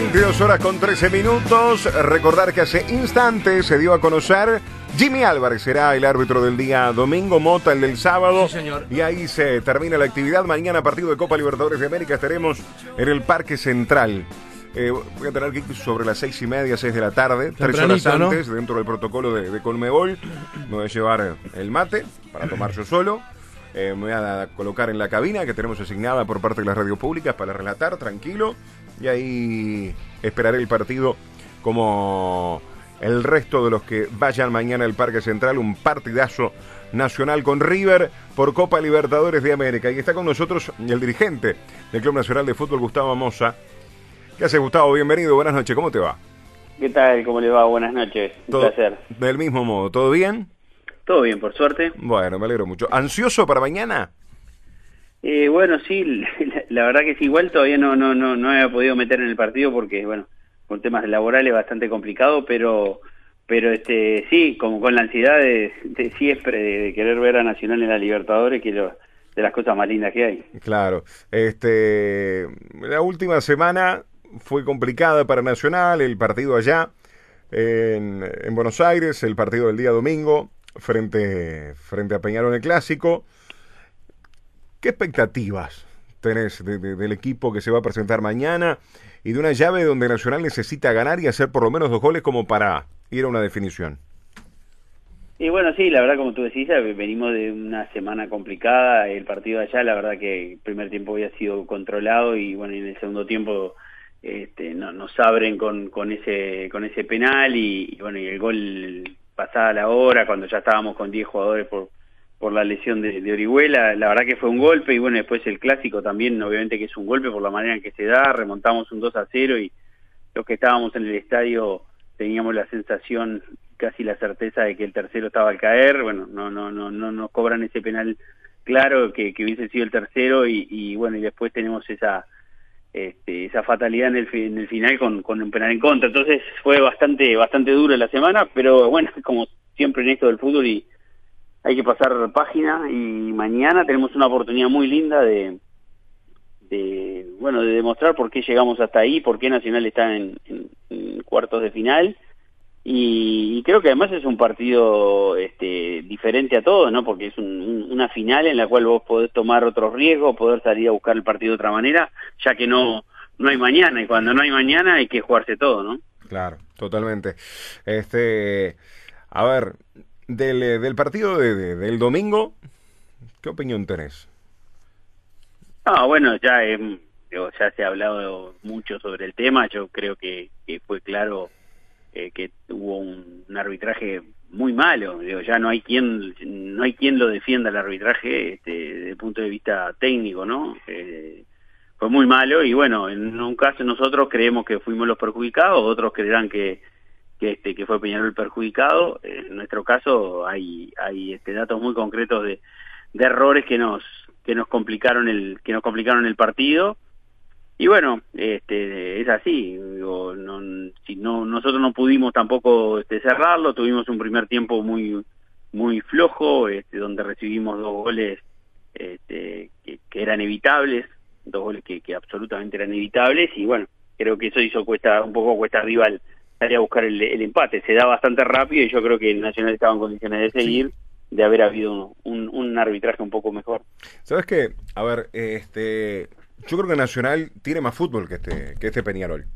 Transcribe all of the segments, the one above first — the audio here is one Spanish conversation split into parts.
22 horas con 13 minutos. Recordar que hace instantes se dio a conocer Jimmy Álvarez será el árbitro del día domingo, Mota el del sábado. Sí, señor. Y ahí se termina la actividad. Mañana partido de Copa Libertadores de América estaremos en el Parque Central. Eh, voy a tener que ir sobre las seis y media, seis de la tarde, tres horas antes, dentro del protocolo de, de Colmebol. Me voy a llevar el mate para tomar yo solo. Eh, me voy a colocar en la cabina que tenemos asignada por parte de las radios públicas para relatar, tranquilo. Y ahí esperaré el partido como el resto de los que vayan mañana al Parque Central. Un partidazo nacional con River por Copa Libertadores de América. Y está con nosotros el dirigente del Club Nacional de Fútbol, Gustavo Moza. ¿Qué hace, Gustavo? Bienvenido, buenas noches. ¿Cómo te va? ¿Qué tal? ¿Cómo le va? Buenas noches. Un Todo- placer. Del mismo modo, ¿todo bien? Todo bien, por suerte. Bueno, me alegro mucho. ¿Ansioso para mañana? Eh, bueno, sí, la, verdad que sí, igual todavía no, no, no, no había podido meter en el partido porque, bueno, con temas laborales bastante complicado, pero, pero este, sí, como con la ansiedad de, de siempre de, querer ver a Nacional en la Libertadores, que lo, de las cosas más lindas que hay. Claro. Este, la última semana fue complicada para Nacional, el partido allá en, en Buenos Aires, el partido del día domingo frente, frente a Peñarol el Clásico. ¿Qué expectativas tenés de- de- del equipo que se va a presentar mañana y de una llave donde Nacional necesita ganar y hacer por lo menos dos goles como para ir a una definición? Y bueno, sí, la verdad, como tú decís, venimos de una semana complicada. El partido de allá, la verdad que el primer tiempo había sido controlado y bueno, en el segundo tiempo este, no, nos abren con, con ese con ese penal y, y, bueno, y el gol pasada la hora, cuando ya estábamos con 10 jugadores por por la lesión de, de Orihuela, la verdad que fue un golpe y bueno, después el clásico también, obviamente que es un golpe por la manera en que se da, remontamos un 2 a 0 y los que estábamos en el estadio teníamos la sensación, casi la certeza de que el tercero estaba al caer, bueno, no no no no nos cobran ese penal claro que, que hubiese sido el tercero y, y bueno, y después tenemos esa este, esa fatalidad en el, en el final con, con un penal en contra. Entonces fue bastante bastante dura la semana, pero bueno, como siempre en esto del fútbol y hay que pasar página y mañana tenemos una oportunidad muy linda de, de bueno de demostrar por qué llegamos hasta ahí, por qué Nacional está en, cuartos de final y, y creo que además es un partido este, diferente a todos, ¿no? Porque es un- un- una final en la cual vos podés tomar otros riesgos, poder salir a buscar el partido de otra manera, ya que no no hay mañana y cuando no hay mañana hay que jugarse todo, ¿no? Claro, totalmente. Este, a ver, del, eh, del partido de- de- del domingo, ¿qué opinión tenés? Ah, bueno, ya, digo, ya se ha hablado mucho sobre el tema. Yo creo que, que fue claro eh, que hubo un, un arbitraje muy malo. Digo, ya no hay quien no hay quien lo defienda el arbitraje este, desde el punto de vista técnico, ¿no? Eh, fue muy malo y bueno, en un caso nosotros creemos que fuimos los perjudicados, otros creerán que que este que fue Peñarol el perjudicado. En nuestro caso hay hay este datos muy concretos de de errores que nos que nos complicaron el que nos complicaron el partido y bueno este es así digo, no, nosotros no pudimos tampoco este, cerrarlo tuvimos un primer tiempo muy muy flojo este, donde recibimos dos goles este, que, eran evitables dos goles que, que absolutamente eran evitables y bueno creo que eso hizo cuesta un poco cuesta arriba al salir a buscar el, el empate se da bastante rápido y yo creo que el Nacional estaba en condiciones de seguir de haber habido un, un arbitraje un poco mejor. ¿Sabes qué? A ver, este, yo creo que Nacional tiene más fútbol que este, que este Peñarol.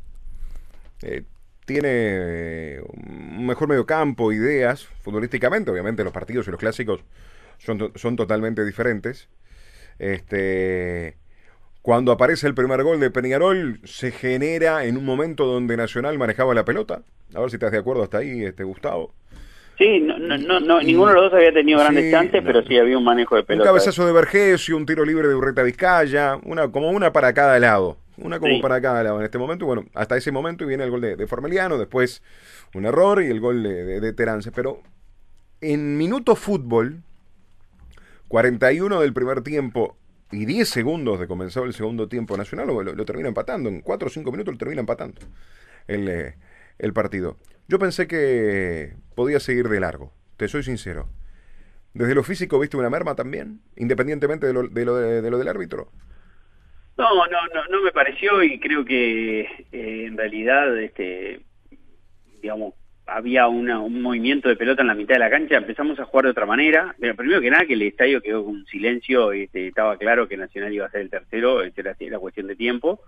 Eh, tiene eh, un mejor mediocampo, ideas, futbolísticamente, obviamente los partidos y los clásicos son, son totalmente diferentes. Este, cuando aparece el primer gol de Peñarol, se genera en un momento donde Nacional manejaba la pelota. A ver si estás de acuerdo hasta ahí, este Gustavo. Sí, no, no, no, no, ninguno de los dos había tenido grandes Sí, chances, no. pero sí había un manejo de Un pelota. cabezazo de Vergesio, un tiro libre de Urreta Vizcaya, una, como una para cada lado. Una como Sí. para cada lado en este momento. Bueno, hasta ese momento viene el gol de, de Formeliano, después un error y el gol de, de, de Terance. Pero en minuto fútbol, 41 del primer tiempo y 10 segundos de comenzado el segundo tiempo nacional, lo, termina empatando. En 4 o 5 minutos lo termina empatando el, eh, el partido. Yo pensé que podía seguir de largo, te soy sincero. Desde lo físico, ¿viste una merma también? Independientemente de lo, de lo, de lo del árbitro. No, no, no, no me pareció y creo que eh, en realidad, este, digamos, había un movimiento de pelota en la mitad de la cancha, empezamos a jugar de otra manera, pero primero que nada que el estadio quedó con silencio, este, estaba claro que Nacional iba a ser el tercero, este, era, era cuestión de tiempo,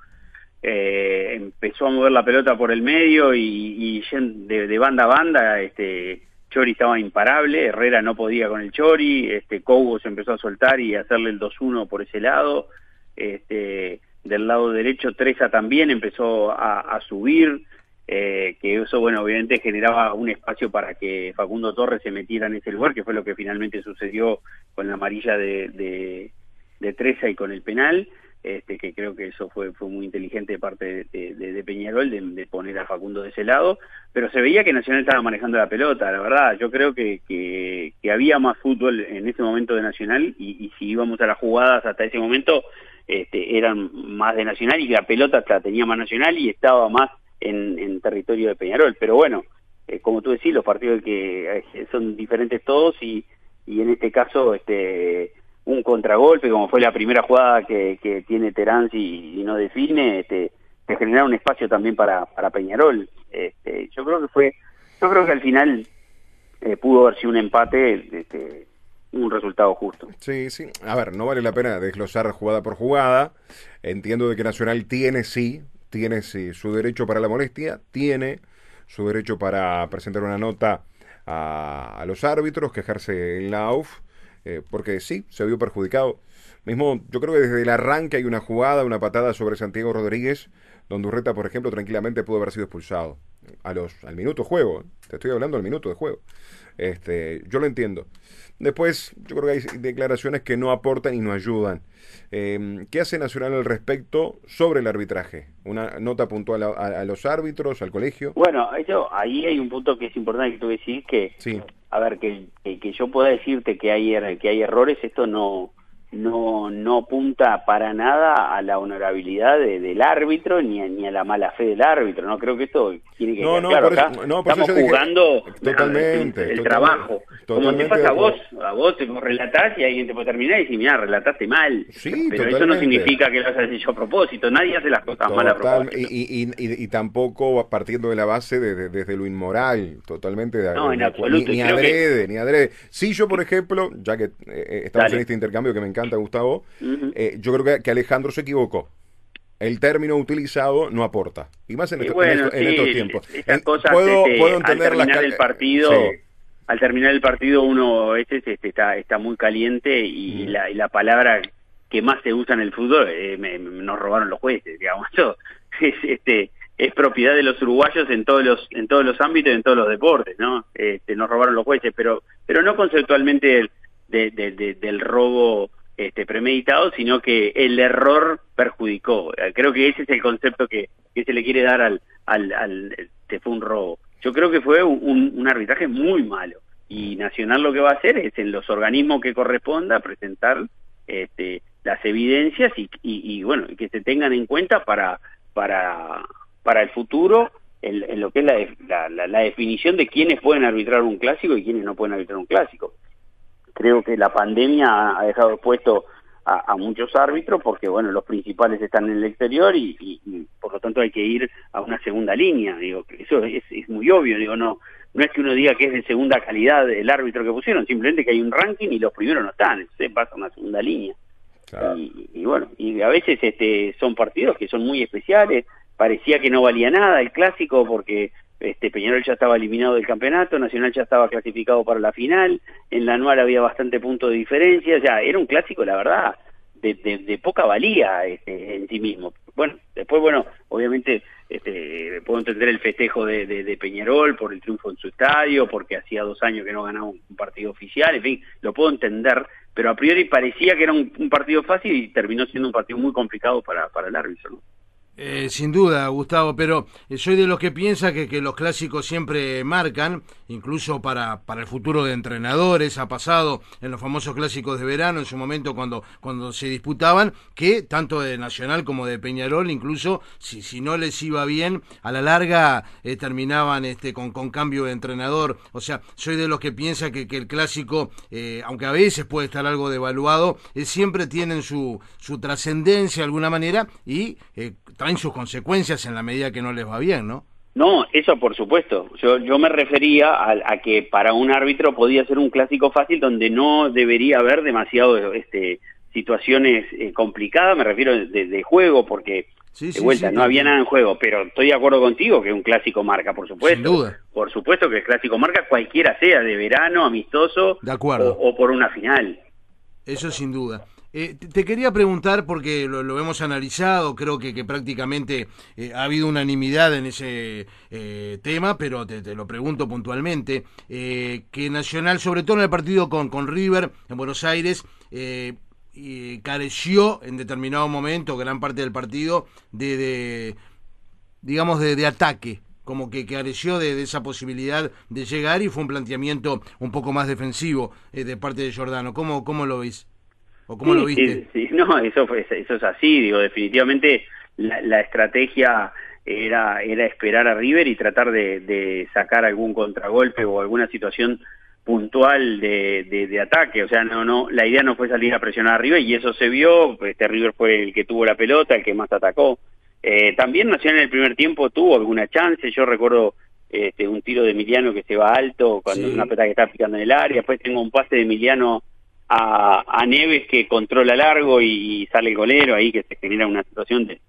eh, empezó a mover la pelota por el medio y, de, banda a banda, este, Chori estaba imparable, Herrera no podía con el Chori, este, Cobo se empezó a soltar y hacerle el 2-1 por ese lado, este, del lado derecho Treza también empezó a subir, eh, que eso, bueno, obviamente generaba un espacio para que Facundo Torres se metiera en ese lugar, que fue lo que finalmente sucedió con la amarilla de, de, de Treza y con el penal, este, que creo que eso fue, fue muy inteligente de parte de, de, Peñarol, de, poner a Facundo de ese lado, pero se veía que Nacional estaba manejando la pelota, la verdad, yo creo que, había más fútbol en ese momento de Nacional y, y si íbamos a las jugadas hasta ese momento, este, eran más de Nacional y la pelota la tenía más Nacional y estaba más en, territorio de Peñarol. Pero bueno, eh, como tú decís, los partidos que eh, son diferentes todos y, y en este caso este un contragolpe, como fue la primera jugada que, que tiene Terán y, no define, este, te genera un espacio también para, para Peñarol. Este, yo creo que fue, yo creo que al final eh, pudo haber sido un empate, este, un resultado justo. Sí, sí. A ver, no vale la pena desglosar jugada por jugada. Entiendo de que Nacional tiene sí tiene su derecho para la molestia, tiene su derecho para presentar una nota a, los árbitros, quejarse en la AUF, eh, porque sí, se vio perjudicado. Mismo, yo creo que desde el arranque hay una jugada, una patada sobre Santiago Rodríguez, donde Urreta, por ejemplo, tranquilamente pudo haber sido expulsado. A los, al minuto de juego, te estoy hablando del minuto de juego. Este, yo lo entiendo. Después, yo creo que hay declaraciones que no aportan y no ayudan. Eh, ¿Qué hace Nacional al respecto sobre el arbitraje? ¿Una nota puntual a, los árbitros, al colegio? Bueno, eso, ahí hay un punto que es importante que tú decís que, sí. a ver, que, que, yo pueda decirte que hay, er, que hay errores, esto no, no, no apunta para nada a la honorabilidad del árbitro ni a, ni a la mala fe del árbitro. No creo que esto tiene que no, no, claro. Acá no, estamos jugando totalmente, el, trabajo. Como te pasa a vos, a vos te relatás y alguien te puede terminar y decir, mira, relataste mal. Sí, Pero eso no significa que lo has hecho a propósito. Nadie hace las cosas mal a propósito. Y, y, y, tampoco partiendo de la base de, desde lo inmoral, totalmente. De, no, en absoluto. Ni, adrede, ni adrede. Sí, yo, por ejemplo, ya que eh, eh, estamos en este intercambio que me encanta, Gustavo, eh, yo creo que, Alejandro se equivocó. El término utilizado no aporta. Y más en, estos tiempos. puedo, puedo entender al terminar el partido, al terminar el partido uno este, este está, está muy caliente y, la, y la palabra que más se usa en el fútbol eh, nos robaron los jueces, digamos. Eso es, este, es propiedad de los uruguayos en todos los en todos los ámbitos y en todos los deportes, ¿no? Este, nos robaron los jueces, pero pero no conceptualmente del robo este, premeditado, sino que el error perjudicó. Creo que ese es el concepto que, se le quiere dar al, al, este, fue un robo. Yo creo que fue un, arbitraje muy malo y Nacional lo que va a hacer es en los organismos que corresponda presentar este, las evidencias y, y, bueno que se tengan en cuenta para para para el futuro en, en lo que es la, la, la, definición de quiénes pueden arbitrar un clásico y quiénes no pueden arbitrar un clásico creo que la pandemia ha dejado expuesto a, muchos árbitros porque, bueno, los principales están en el exterior y, por lo tanto hay que ir a una segunda línea. Digo, eso es, es, muy obvio, digo, no no es que uno diga que es de segunda calidad el árbitro que pusieron, simplemente que hay un ranking y los primeros no están, entonces pasa a una segunda línea. Y, y, bueno, y a veces este son partidos que son muy especiales, parecía que no valía nada el clásico porque este, Peñarol ya estaba eliminado del campeonato, Nacional ya estaba clasificado para la final, en la anual había bastante punto de diferencia, ya era un clásico, la verdad, de, de, poca valía este, en sí mismo. Bueno, después, bueno, obviamente este, puedo entender el festejo de, de, Peñarol por el triunfo en su estadio, porque hacía dos años que no ganaba un, partido oficial, en fin, lo puedo entender, pero a priori parecía que era un, un partido fácil y terminó siendo un partido muy complicado para, para el árbitro. ¿no? Eh, sin duda, Gustavo, pero soy de los que piensa que, que los clásicos siempre marcan incluso para, para el futuro de entrenadores, ha pasado en los famosos clásicos de verano, en su momento cuando, cuando se disputaban, que tanto de Nacional como de Peñarol, incluso si, si no les iba bien, a la larga eh, terminaban este, con, con cambio de entrenador. O sea, soy de los que piensa que, que el clásico, eh, aunque a veces puede estar algo devaluado, eh, siempre tienen su, su trascendencia de alguna manera y traen sus consecuencias en la medida que no les va bien, ¿no? No, eso por supuesto. Yo, yo me refería a, que para un árbitro podía ser un clásico fácil donde no debería haber demasiado este, situaciones eh, complicadas, me refiero de, juego, porque de vuelta no había nada en juego, pero estoy de acuerdo contigo que un clásico marca, por supuesto. Sin duda. Por supuesto que el clásico marca cualquiera sea, de verano, amistoso de acuerdo. o por una final. Eso sin duda. Eh, te quería preguntar, porque lo, hemos analizado, creo que, que prácticamente eh, ha habido unanimidad en ese eh, tema, pero te, lo pregunto puntualmente, que Nacional, sobre todo en el partido con, con River en Buenos Aires, careció en determinado momento, gran parte del partido, de, digamos, de, ataque como que careció de, de, esa posibilidad de llegar y fue un planteamiento un poco más defensivo de parte de Jordano. ¿Cómo, cómo lo ves? ¿O cómo lo viste? Sí, no, eso, fue, eso es así, digo, definitivamente la, estrategia era, era esperar a River y tratar de, sacar algún contragolpe o alguna situación puntual de, de, ataque, o sea, no, no, la idea no fue salir a presionar a River y eso se vio, este River fue el que tuvo la pelota, el que más atacó. Eh, también Nacional en el primer tiempo tuvo alguna chance, yo recuerdo este, un tiro de Emiliano que se va alto cuando una pelota que está picando en el área, después tengo un pase de Emiliano a, a Neves que controla largo y, sale el golero ahí que se genera una situación de,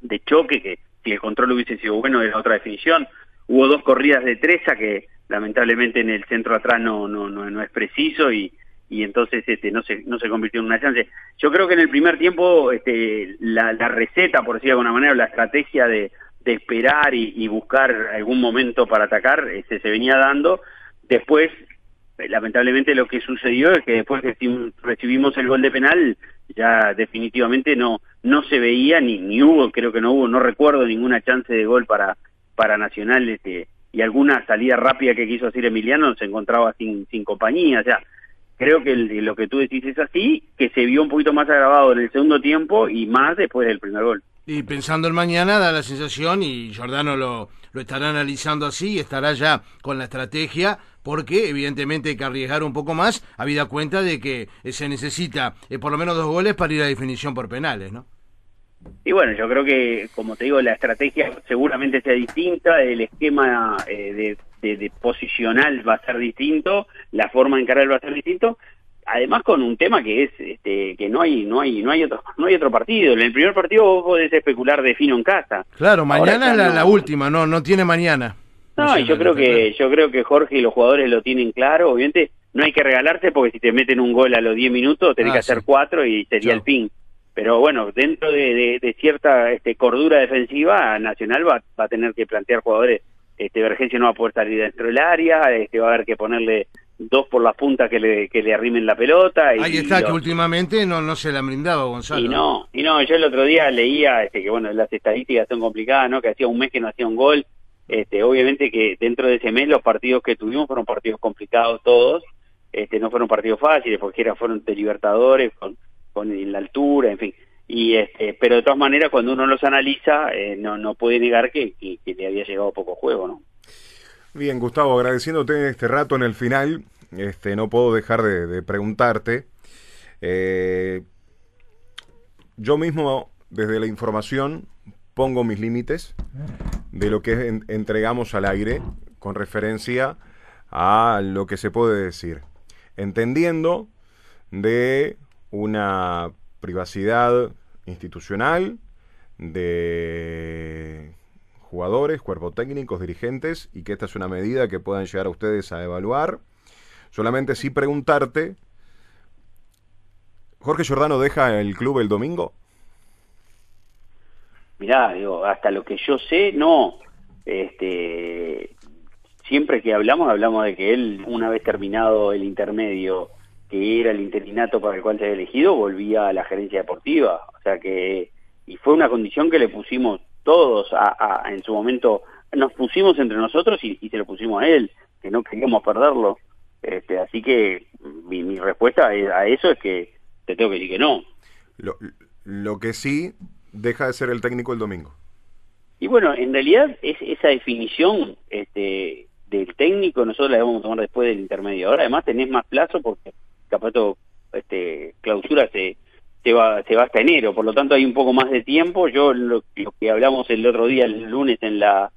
de choque que si el control hubiese sido bueno era otra definición. Hubo dos corridas de Treza que lamentablemente en el centro atrás no, no, no, no es preciso y, y entonces este no se no se convirtió en una chance. Yo creo que en el primer tiempo este la, la receta, por decirlo de alguna manera, la estrategia de, de esperar y, y, buscar algún momento para atacar este, se venía dando. Después lamentablemente lo que sucedió es que después que recibimos el gol de penal ya definitivamente no no se veía ni ni hubo creo que no hubo no recuerdo ninguna chance de gol para para Nacional este y alguna salida rápida que quiso hacer Emiliano se encontraba sin sin compañía. O sea creo que lo que tú decís es así que se vio un poquito más agravado en el segundo tiempo y más después del primer gol. Y pensando en mañana da la sensación y Jordano lo lo estará analizando así estará ya con la estrategia porque evidentemente hay que arriesgar un poco más, habida cuenta de que se necesita eh, por lo menos dos goles para ir a definición por penales, ¿no? Y bueno, yo creo que, como te digo, la estrategia seguramente sea distinta, el esquema eh, de, de, posicional va a ser distinto, la forma de encarar va a ser distinto, además con un tema que es este, que no hay no hay no hay otro no hay otro partido. En el primer partido vos podés especular de fino en casa. Claro mañana es la, última no no tiene mañana no, y yo creo que yo creo que Jorge y los jugadores lo tienen claro. Obviamente no hay que regalarse porque si te meten un gol a los 10 minutos tenés ah, que hacer cuatro y sería el fin. Pero bueno, dentro de, cierta este, cordura defensiva, Nacional va, va a tener que plantear jugadores. Este, Vergencia no va a poder salir dentro del área, este, va a haber que ponerle dos por las puntas que le, que le arrimen la pelota. Y, Ahí está, que últimamente no, no se le han brindado, Gonzalo. Y no, y no, yo el otro día leía este, que bueno, las estadísticas son complicadas, ¿no? Que hacía un mes que no hacía un gol este, obviamente que dentro de ese mes los partidos que tuvimos fueron partidos complicados todos, este, no fueron partidos fáciles porque era, fueron de Libertadores con, con la altura, en fin. Y este, pero de todas maneras cuando uno los analiza eh, no, no puede negar que, le había llegado poco juego, ¿no? Bien, Gustavo, agradeciéndote este rato en el final, este, no puedo dejar de, preguntarte. Eh, yo mismo, desde la información, pongo mis límites de lo que entregamos al aire con referencia a lo que se puede decir, entendiendo de una privacidad institucional, de jugadores, cuerpos técnicos, dirigentes, y que esta es una medida que puedan llegar a ustedes a evaluar. Solamente sí preguntarte, ¿Jorge Giordano deja el club el domingo? Mirá, digo, hasta lo que yo sé, no. Este, siempre que hablamos, hablamos de que él, una vez terminado el intermedio, que era el interinato para el cual se había elegido, volvía a la gerencia deportiva. O sea que, y fue una condición que le pusimos todos a, en su momento, nos pusimos entre nosotros y, se lo pusimos a él, que no queríamos perderlo. Este, así que mi, mi respuesta a eso es que te tengo que decir que no. Lo, lo que sí deja de ser el técnico el domingo. Y bueno, en realidad es esa definición este, del técnico nosotros la debemos tomar después del intermedio. Ahora además tenés más plazo porque Capato este, clausura se, se, va, se va hasta enero, por lo tanto hay un poco más de tiempo. Yo lo, que hablamos el otro día, el lunes en la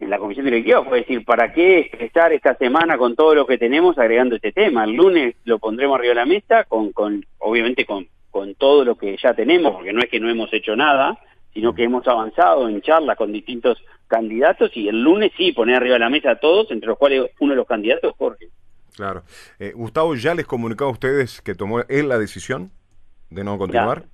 en la comisión directiva fue decir, ¿para qué estar esta semana con todo lo que tenemos agregando este tema? El lunes lo pondremos arriba de la mesa, con, con obviamente con, con todo lo que ya tenemos, porque no es que no hemos hecho nada, sino que hemos avanzado en charlas con distintos candidatos y el lunes sí poner arriba de la mesa a todos, entre los cuales uno de los candidatos es Jorge. Claro. Eh, Gustavo, ¿ya les comunicó a ustedes que tomó él la decisión de no continuar?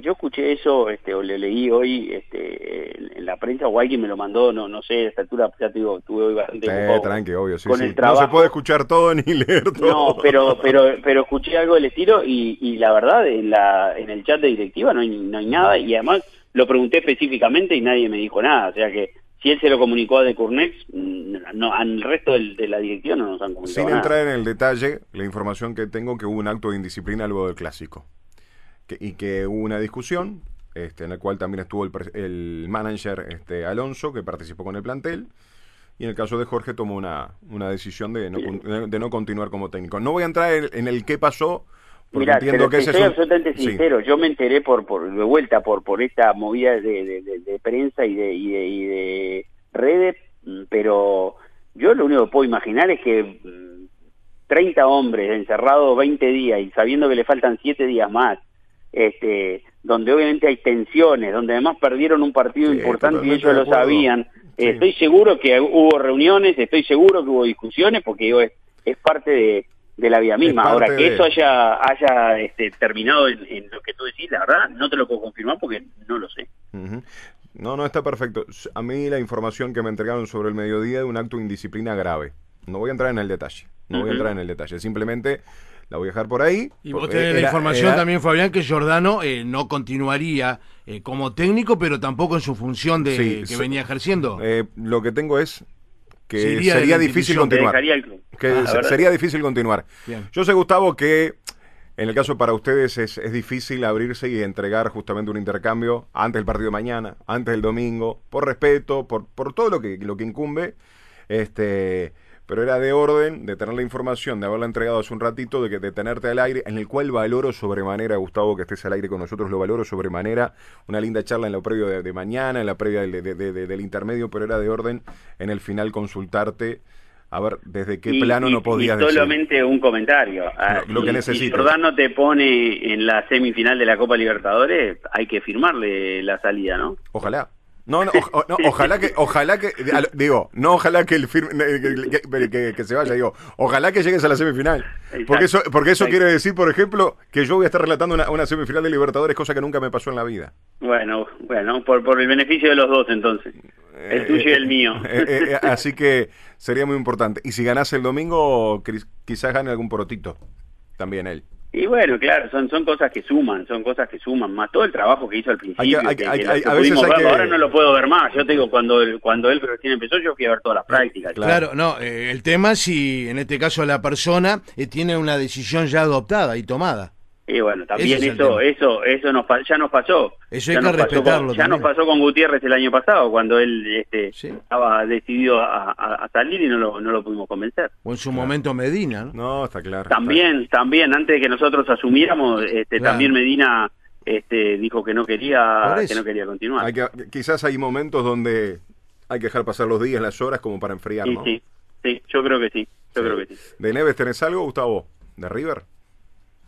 Yo escuché eso, este, o le leí hoy este, en la prensa, o alguien me lo mandó, no no sé, a esta altura ya te digo, tuve hoy bastante eh, tranqui, obvio, sí, sí. No se puede escuchar todo ni leer todo. No, pero pero pero escuché algo del estilo y, y la verdad, en, la, en el chat de directiva no hay, no hay nada y además lo pregunté específicamente y nadie me dijo nada, o sea que si él se lo comunicó a De Curnex, mm, no, al resto de la dirección no nos han comunicado Sin entrar en el detalle, la información que tengo que hubo un acto de indisciplina luego del clásico y que hubo una discusión este, en la cual también estuvo el, el, manager este, Alonso que participó con el plantel y en el caso de Jorge tomó una, una decisión de no, de no continuar como técnico. No voy a entrar en el qué pasó Mira, entiendo que soy absolutamente sincero. Yo me enteré por, por de vuelta por por esta movida de, de, prensa y de, y de, y de redes, mm, pero yo lo único que puedo imaginar es que 30 mm, hombres encerrados 20 días y sabiendo que le faltan 7 días más, este, donde obviamente hay tensiones, donde además perdieron un partido importante y ellos lo sabían. Estoy seguro que hubo reuniones, estoy seguro que hubo discusiones, porque es parte de, de la vida misma. Ahora, que eso haya, haya este, terminado en, lo que tú decís, la verdad, no te lo puedo confirmar porque no lo sé. No, no, está perfecto. A mí la información que me entregaron sobre el mediodía de un acto de indisciplina grave. No voy a entrar en el detalle. No voy a entrar en el detalle. Simplemente la voy a dejar por ahí. Y vos tenés la información también, Fabián, que Giordano eh, no continuaría eh, como técnico, pero tampoco en su función de que venía ejerciendo. Eh, lo que tengo es que sería difícil continuar. Que ah, sería difícil continuar. Yo sé, Gustavo, que en el caso para ustedes es, es, difícil abrirse y entregar justamente un intercambio antes del partido de mañana, antes del domingo, por respeto, por, por todo lo que, lo que incumbe. Este, pero era de orden de tener la información, de haberla entregado hace un ratito, de que de tenerte al aire, en el cual valoro sobremanera, Gustavo, que estés al aire con nosotros, lo valoro sobremanera, una linda charla en lo previo de, mañana, en la previa del intermedio, pero era de orden en el final consultarte a ver desde qué plano no podías y solamente un comentario. Ah, lo, que necesito si Jordano te pone en la semifinal de la Copa Libertadores hay que firmarle la salida no ojalá no, no, ojalá que, ojalá que, digo, no ojalá que el que, se vaya, digo, ojalá que llegues a la semifinal. Porque eso, porque eso quiere decir, por ejemplo, que yo voy a estar relatando una, semifinal de Libertadores, cosa que nunca me pasó en la vida. Bueno, bueno, por, por el beneficio de los dos entonces. El tuyo y el mío. Eh, eh, eh, así que sería muy importante. Y si ganase el domingo, quizás gane algún porotito. También él. Y bueno, claro, son son cosas que suman, son cosas que suman, más todo el trabajo que hizo al principio. Ahora no lo puedo ver más. Yo te digo, cuando, cuando él recién empezó, yo fui a ver todas las prácticas. Claro, no, eh, el tema si en este caso la persona eh, tiene una decisión ya adoptada y tomada. Y bueno, también eso, eso, eso nos, ya nos pasó. Eso hay que respetarlo. ya nos pasó con Gutiérrez el año pasado, cuando él este, estaba decidido a, salir y no lo, no lo pudimos convencer. O en su momento Medina, ¿no? No, está claro. También, también, antes de que nosotros asumiéramos, este, también Medina este, dijo que no quería, que no quería continuar. Hay que, quizás hay momentos donde hay que dejar pasar los días, las horas, como para enfriar, sí, Sí, sí, yo creo que sí, yo creo que sí. ¿De Neves tenés algo, Gustavo? ¿De River?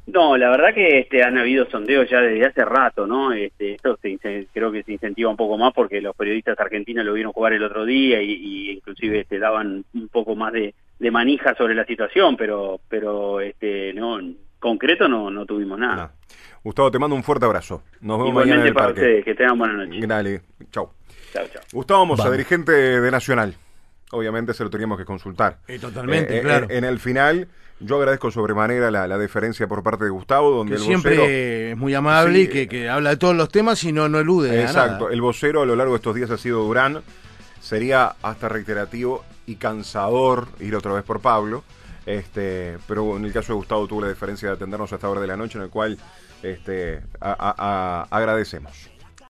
No, la verdad que este, han habido sondeos ya desde hace rato, ¿no? Este, esto se, creo que se incentiva un poco más porque los periodistas argentinos lo vieron jugar el otro día y, y inclusive este, daban un poco más de, de, manija sobre la situación, pero, pero este, no, en concreto no, no tuvimos nada. Gustavo, te mando un fuerte abrazo. Nos vemos mañana en el parque. Ustedes, que tengan buena noche. Dale, chau. Chau, chau. Gustavo Mosa, dirigente de Nacional. Obviamente se lo teníamos que consultar. totalmente, eh, claro. en el final yo agradezco sobremanera la, la, deferencia por parte de Gustavo, donde el siempre es muy amable y que, que, habla de todos los temas y no, no elude. Exacto, el vocero a lo largo de estos días ha sido Durán, sería hasta reiterativo y y cansador ir otra vez por Pablo. Este, pero en el caso de Gustavo tuvo la diferencia de atendernos a esta hora de la noche, en el cual este, agradecemos.